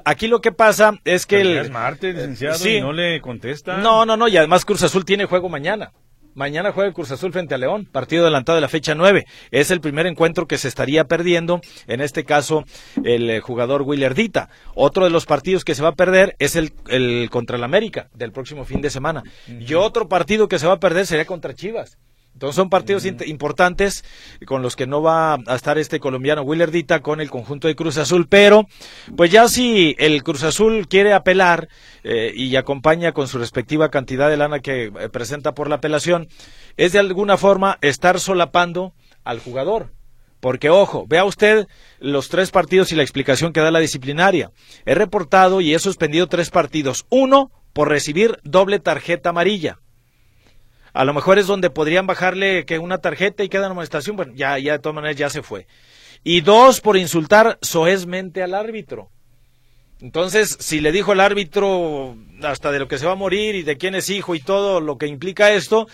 Aquí lo que pasa es que Pero el... es martes, licenciado, sí. y no le contesta. No, no, no, y además Cruz Azul tiene juego mañana. Mañana juega el Cruz Azul frente a León, partido adelantado de la fecha 9. Es el primer encuentro que se estaría perdiendo, en este caso el eh, jugador Willer Dita. Otro de los partidos que se va a perder es el, el contra el América del próximo fin de semana. Y otro partido que se va a perder sería contra Chivas. Entonces son partidos importantes con los que no va a estar este colombiano Willer Dita con el conjunto de Cruz Azul, pero pues ya si el Cruz Azul quiere apelar eh, y acompaña con su respectiva cantidad de lana que eh, presenta por la apelación, es de alguna forma estar solapando al jugador. Porque, ojo, vea usted los tres partidos y la explicación que da la disciplinaria. He reportado y he suspendido tres partidos. Uno, por recibir doble tarjeta amarilla. A lo mejor es donde podrían bajarle que una tarjeta y queda en amonestación. Bueno, ya, ya de todas maneras ya se fue. Y dos, por insultar soezmente al árbitro. Entonces, si le dijo el árbitro hasta de lo que se va a morir y de quién es hijo y todo lo que implica esto,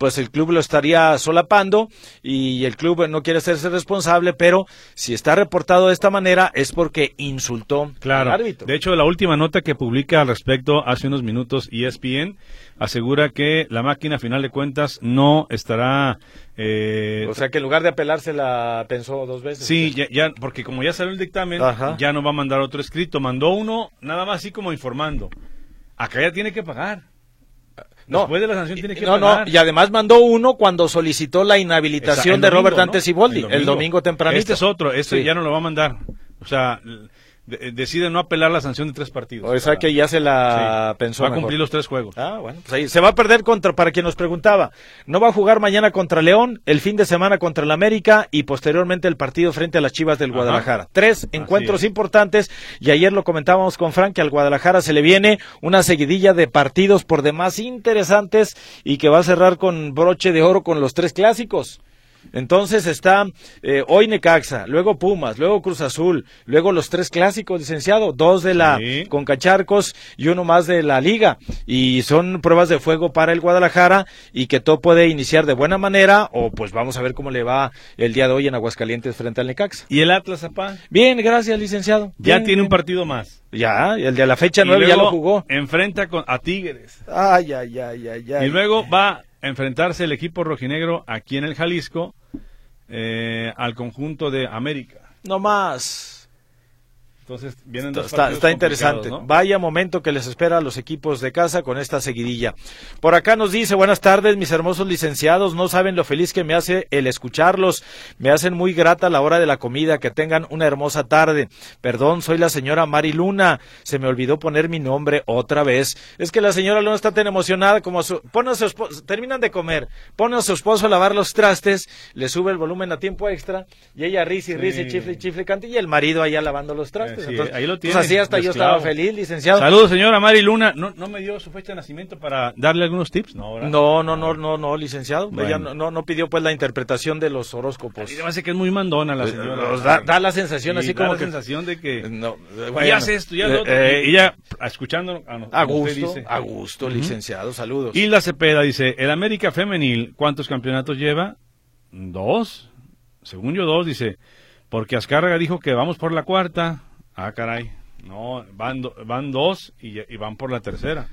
pues el club lo estaría solapando y el club no quiere hacerse responsable, pero si está reportado de esta manera es porque insultó Claro. al árbitro. De hecho, la última nota que publica al respecto hace unos minutos ESPN asegura que la máquina, a final de cuentas, no estará. eh, o sea que en lugar de apelarse la pensó dos veces. Sí, ya, ya- porque como ya salió el dictamen, Ajá. ya no va a mandar otro escrito. Mandó uno nada más así como informando. Acá ya tiene que pagar. No, Después de la sanción tiene que no, pagar. no, y además mandó uno cuando solicitó la inhabilitación Esa- de el domingo, Robert ¿no? Dante Siboldi, el domingo, tempranito. Este es otro, este Sí. ya no lo va a mandar. O sea, de- decide no apelar la sanción de tres partidos. O sea que ya se la Sí. pensó Va a cumplir los tres juegos. Ah, bueno, pues ahí se va a perder contra, para quien nos preguntaba, no va a jugar mañana contra León, el fin de semana contra el América y posteriormente el partido frente a las Chivas del Ajá. Guadalajara. Tres encuentros es. importantes y ayer lo comentábamos con Frank que al Guadalajara se le viene una seguidilla de partidos por demás interesantes y que va a cerrar con broche de oro con los tres clásicos. Entonces está eh, hoy Necaxa, luego Pumas, luego Cruz Azul, luego los tres clásicos, licenciado, dos de la Sí. Concacharcos y uno más de la Liga. Y son pruebas de fuego para el Guadalajara y que todo puede iniciar de buena manera o pues vamos a ver cómo le va el día de hoy en Aguascalientes frente al Necaxa. ¿Y el Atlas, apá? Bien, gracias, licenciado. Ya Bien, tiene un partido más. Ya, el de la fecha Y nueve ya luego lo jugó. Enfrenta con, a Tigres. Ay, ay, ay, ay, ay. Y luego va enfrentarse el equipo rojinegro aquí en el Jalisco eh, al conjunto de América. No más. Entonces vienen dos Está, interesante. Vaya momento que les espera a los equipos de casa con esta seguidilla. Por acá nos dice, buenas tardes, mis hermosos licenciados. No saben lo feliz que me hace el escucharlos. Me hacen muy grata la hora de la comida. Que tengan una hermosa tarde. Perdón, soy la señora Mari Luna. Se me olvidó poner mi nombre otra vez. Es que la señora Luna está tan emocionada como su... Pone a su esposo, terminan de comer, pone a su esposo a lavar los trastes, le sube el volumen a tiempo extra y ella risa y risa y Sí. chifle y chifle cante y el marido allá lavando los trastes. Eh, sí, Entonces, ahí lo pues tiene, así hasta yo estaba feliz, licenciado. Saludos, señora Mari Luna. ¿No, ¿No me dio su fecha de nacimiento para darle algunos tips? No, ¿verdad? No, no, no, no, no, licenciado. Bueno. Ella no, no, no pidió pues la interpretación de los horóscopos. Y me hace que es muy mandona la Eh, señora. nos da, da la sensación Sí, así da como la que sensación de que no, y bueno, hace esto, ya lo eh, otro. eh, y ella escuchando a, a gusto, dice. a gusto, licenciado, saludos. Hilda Cepeda dice, el América femenil, ¿cuántos campeonatos lleva? Dos. Según yo, dos, dice. Porque Azcárraga dijo que vamos por la cuarta. Ah, caray. No, van, do- van dos y, y van por la tercera.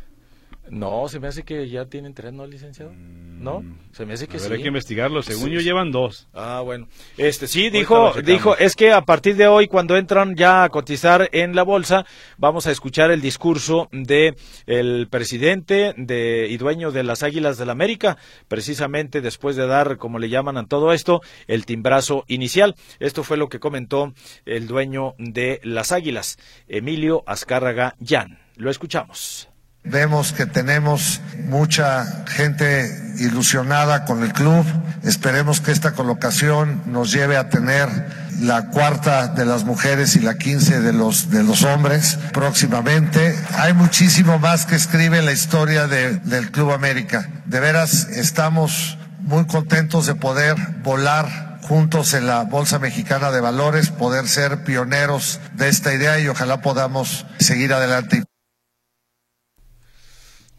No, se me hace que ya tienen tres, ¿no, licenciado? ¿No? Mm, se me hace que sí. Hay que investigarlo. Según yo llevan dos. Ah, bueno. Este sí dijo, dijo, es que a partir de hoy cuando entran ya a cotizar en la bolsa, vamos a escuchar el discurso de el presidente de y dueño de las Águilas del la América, precisamente después de dar, como le llaman a todo esto, el timbrazo inicial. Esto fue lo que comentó el dueño de las Águilas, Emilio Azcárraga Jan. Lo escuchamos. Vemos que tenemos mucha gente ilusionada con el club. Esperemos que esta colocación nos lleve a tener la cuarta de las mujeres y la quince de los, de los hombres próximamente. Hay muchísimo más que escribe la historia del Club América. De veras, estamos muy contentos de poder volar juntos en la Bolsa Mexicana de Valores, poder ser pioneros de esta idea y ojalá podamos seguir adelante.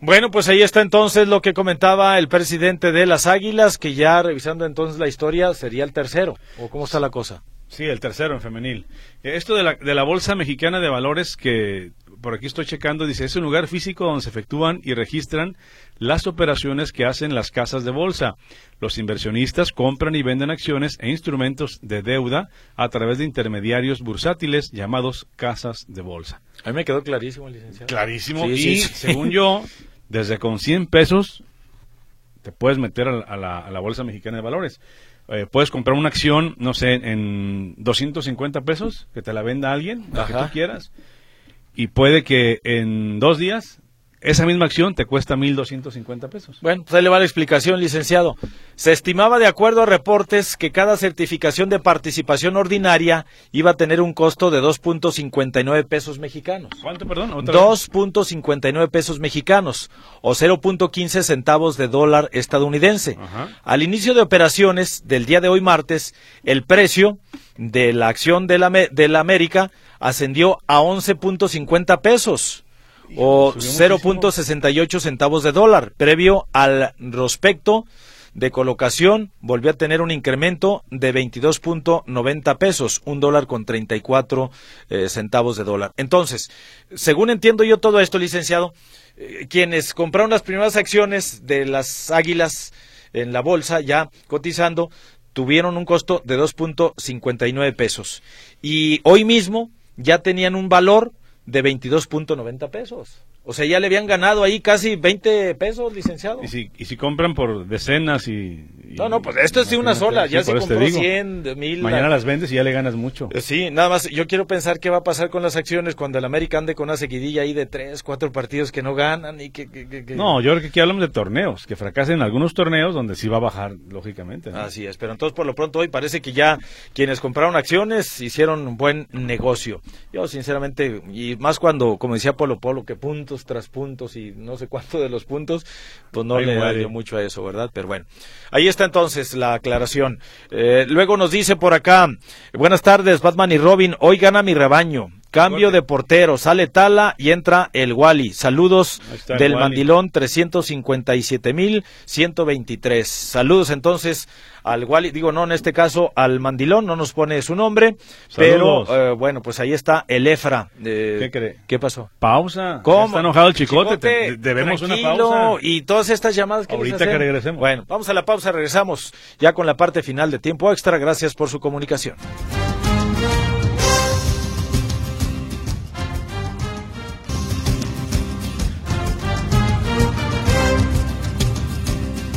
Bueno, pues ahí está entonces lo que comentaba el presidente de las Águilas, que ya revisando entonces la historia sería el tercero. ¿O cómo está la cosa? Sí, el tercero en femenil. Esto de la, de la Bolsa Mexicana de Valores, que por aquí estoy checando, dice, es un lugar físico donde se efectúan y registran las operaciones que hacen las casas de bolsa. Los inversionistas compran y venden acciones e instrumentos de deuda a través de intermediarios bursátiles llamados casas de bolsa. A mí me quedó clarísimo, licenciado. Clarísimo. y según yo, desde con 100 pesos te puedes meter a, la, Bolsa Mexicana de Valores. Eh, puedes comprar una acción, no sé, en 250 pesos, que te la venda alguien, la que tú quieras, y puede que en dos días esa misma acción te cuesta 1.250 pesos. Bueno, pues ahí le va la explicación, licenciado. Se estimaba, de acuerdo a reportes, que cada certificación de participación ordinaria iba a tener un costo de 2.59 pesos mexicanos. ¿Cuánto, perdón? 2.59 pesos mexicanos, o 0.15 centavos de dólar estadounidense. Al inicio de operaciones del día de hoy martes, el precio de la acción de la, de la América ascendió a 11.50 pesos o 0.68 centavos de dólar. Previo al prospecto de colocación volvió a tener un incremento de 22.90 pesos, un dólar con 34 eh, centavos de dólar. Entonces, según entiendo yo todo esto, licenciado, eh, quienes compraron las primeras acciones de las águilas en la bolsa ya cotizando, tuvieron un costo de 2.59 pesos. Y hoy mismo ya tenían un valor de 22.90 pesos. O sea, ya le habían ganado ahí casi 20 pesos, licenciado. Y si, y si compran por decenas y... no, no, pues esto es de una sola. ya se compró 100, 1000... Mañana las vendes y ya le ganas mucho. Eh, sí, nada más. Yo quiero pensar qué va a pasar con las acciones cuando el América ande con una seguidilla ahí de 3, 4 partidos que no ganan y que... No, yo creo que aquí hablamos de torneos, que fracasen algunos torneos donde sí va a bajar, lógicamente. Así es, pero entonces por lo pronto hoy parece que ya quienes compraron acciones hicieron un buen negocio. Yo sinceramente, y más cuando, como decía Polo Polo, que puntos tras puntos y no sé cuánto de los puntos, pues no le valió mucho a eso, ¿verdad? Pero bueno, ahí está entonces la aclaración. Eh, luego nos dice por acá, buenas tardes, Batman y Robin, hoy gana mi rebaño. Cambio de portero, sale Tala y entra el Wally. Saludos del Mandilón 357 mil 123. Saludos entonces al Wally, digo no en este caso al Mandilón, no nos pone su nombre, pero eh, bueno, pues ahí está el Efra. ¿Qué cree? ¿Qué pasó? Pausa. ¿Cómo? Está enojado el chicote, debemos una pausa. Y todas estas llamadas que Ahorita que regresemos. Bueno, vamos a la pausa, regresamos ya con la parte final de tiempo extra. Gracias por su comunicación.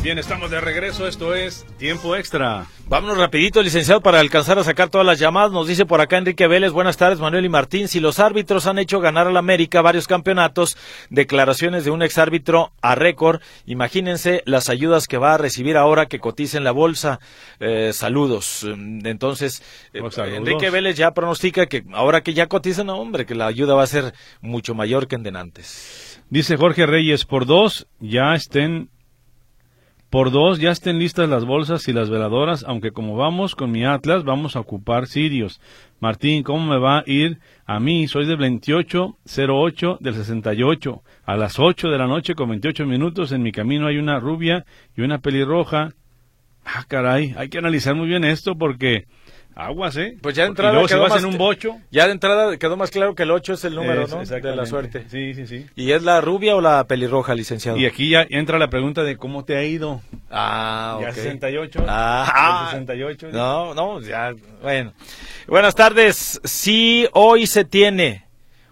Bien, estamos de regreso. Esto es Tiempo Extra. Vámonos rapidito, licenciado, para alcanzar a sacar todas las llamadas. Nos dice por acá Enrique Vélez, buenas tardes, Manuel y Martín. Si los árbitros han hecho ganar al América varios campeonatos, declaraciones de un exárbitro a récord, imagínense las ayudas que va a recibir ahora que cotiza en la bolsa. Eh, saludos. Entonces, eh, Enrique Vélez ya pronostica que ahora que ya cotizan, hombre, que la ayuda va a ser mucho mayor que en denantes. Dice Jorge Reyes, por dos ya estén por dos, ya estén listas las bolsas y las veladoras, aunque como vamos con mi Atlas, vamos a ocupar Sirios. Martín, ¿cómo me va a ir? A mí, soy del 2808 del 68. A las 8 de la noche con 28 minutos, en mi camino hay una rubia y una pelirroja. Ah, caray, hay que analizar muy bien esto porque Aguas, ¿eh? Pues ya de entrada quedó más, en un bocho. Ya de entrada quedó más claro que el 8 es el número, ¿no? De la suerte. Sí, sí, sí. ¿Y es la rubia o la pelirroja, licenciado? Y aquí ya entra la pregunta de cómo te ha ido. Ah, ya 68. Ah, 68. No, no, ya, bueno. Buenas tardes. Sí, hoy se tiene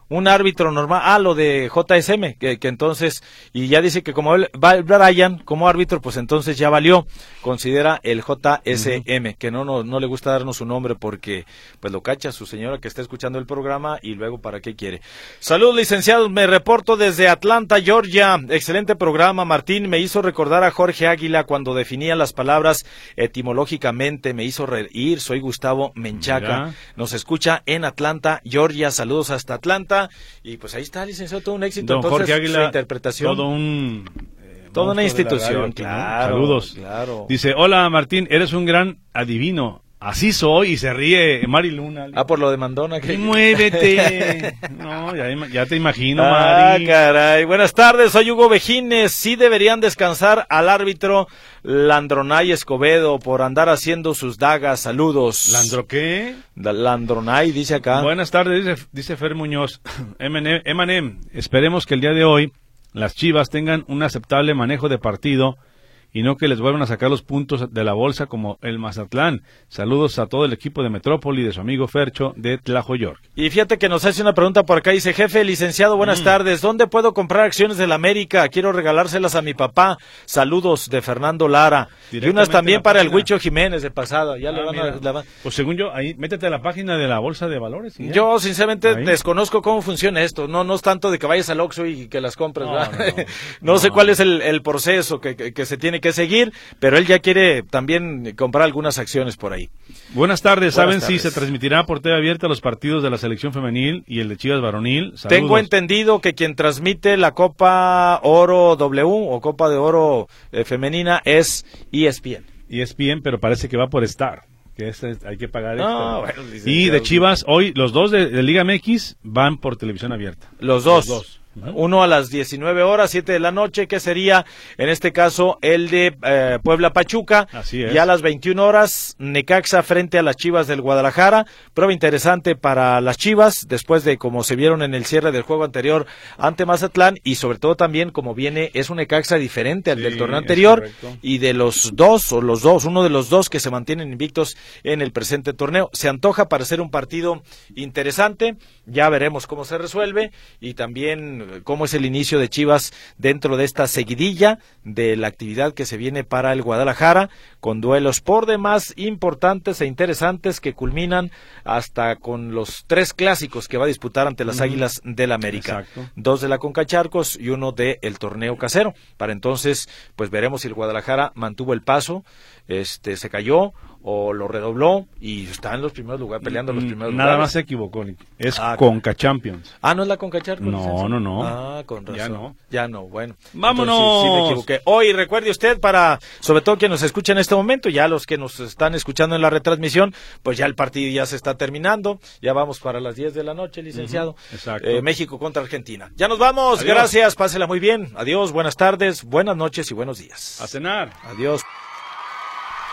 un árbitro normal, ah, lo de JSM, que, que, entonces, y ya dice que como él va Brian como árbitro, pues entonces ya valió, considera el JSM, que no, no, no le gusta darnos su nombre porque pues lo cacha su señora que está escuchando el programa y luego para qué quiere. Saludos licenciados, me reporto desde Atlanta, Georgia, excelente programa, Martín, me hizo recordar a Jorge Águila cuando definía las palabras etimológicamente, me hizo reír, soy Gustavo Menchaca, nos escucha en Atlanta, Georgia, saludos hasta Atlanta, y pues ahí está, licenciado, todo un éxito. Don Jorge Águila, interpretación. Todo un... Toda una institución, claro. Saludos. Claro. Dice, hola Martín, eres un gran adivino. Así soy y se ríe Mari Luna. Ah, por lo de Mandona. Que... Muévete. no, ya, te imagino, ah, caray. Buenas tardes, soy Hugo Vejines. Sí deberían descansar al árbitro Landronay Escobedo por andar haciendo sus dagas. Saludos. ¿Landro qué? Landronay, dice acá. Buenas tardes, dice, dice Fer Muñoz. Emanem, esperemos que el día de hoy las Chivas tengan un aceptable manejo de partido y no que les vuelvan a sacar los puntos de la bolsa como el Mazatlán. Saludos a todo el equipo de Metrópoli de su amigo Fercho de Tlajoyork. Y fíjate que nos hace una pregunta por acá, dice jefe, licenciado, buenas mm. tardes, ¿dónde puedo comprar acciones de la América? Quiero regalárselas a mi papá. Saludos de Fernando Lara. Y unas también para el Huicho Jiménez de pasado. Ya lo ah, van a, Pues según yo, ahí métete a la página de la bolsa de valores. yo sinceramente desconozco cómo funciona esto. No, no es tanto de que vayas al Oxxo y que las compres. No, sé cuál es el, proceso que, que se tiene que seguir, pero él ya quiere también comprar algunas acciones por ahí. Buenas tardes, ¿saben si se transmitirá por TV abierta los partidos de la selección femenil y el de Chivas varonil? Tengo entendido que quien transmite la Copa Oro W o Copa de Oro eh, femenina es ESPN. ESPN, pero parece que va por Star que hay que pagar y de Chivas, hoy los dos de, Liga MX van por televisión abierta. Los dos. Los dos. Uno a las 19 horas, 7 de la noche, que sería en este caso el de eh, Puebla Pachuca. Así Y a las 21 horas, Necaxa frente a las Chivas del Guadalajara. Prueba interesante para las Chivas, después de como se vieron en el cierre del juego anterior ante Mazatlán. Y sobre todo también como viene, es un Necaxa diferente al del torneo anterior. Y de los dos, o los dos, uno de los dos que se mantienen invictos en el presente torneo. Se antoja para ser un partido interesante. Ya veremos cómo se resuelve. Y también cómo es el inicio de Chivas dentro de esta seguidilla de la actividad que se viene para el Guadalajara, con duelos por demás importantes e interesantes que culminan hasta con los tres clásicos que va a disputar ante las Águilas del América. Dos de la Conca Charcos y uno del el torneo casero. Para entonces, pues veremos si el Guadalajara mantuvo el paso, este se cayó o lo redobló y está en los primeros lugares, peleando los mm, primeros Nada más se equivocó, Es ah, Conca Champions. Ah, ¿no es la Conca Champions? No, no, no. Ah, con razón. Ya no. Ya no, bueno. ¡Vámonos! Sí, me equivoqué. Hoy, recuerde usted, para, sobre todo quien nos escucha en este momento, ya los que nos están escuchando en la retransmisión, pues ya el partido ya se está terminando. Ya vamos para las 10 de la noche, licenciado. Exacto. Eh, México contra Argentina. Ya nos vamos. Gracias. Pásela muy bien. Adiós. Buenas tardes, buenas noches y buenos días. A cenar. Adiós.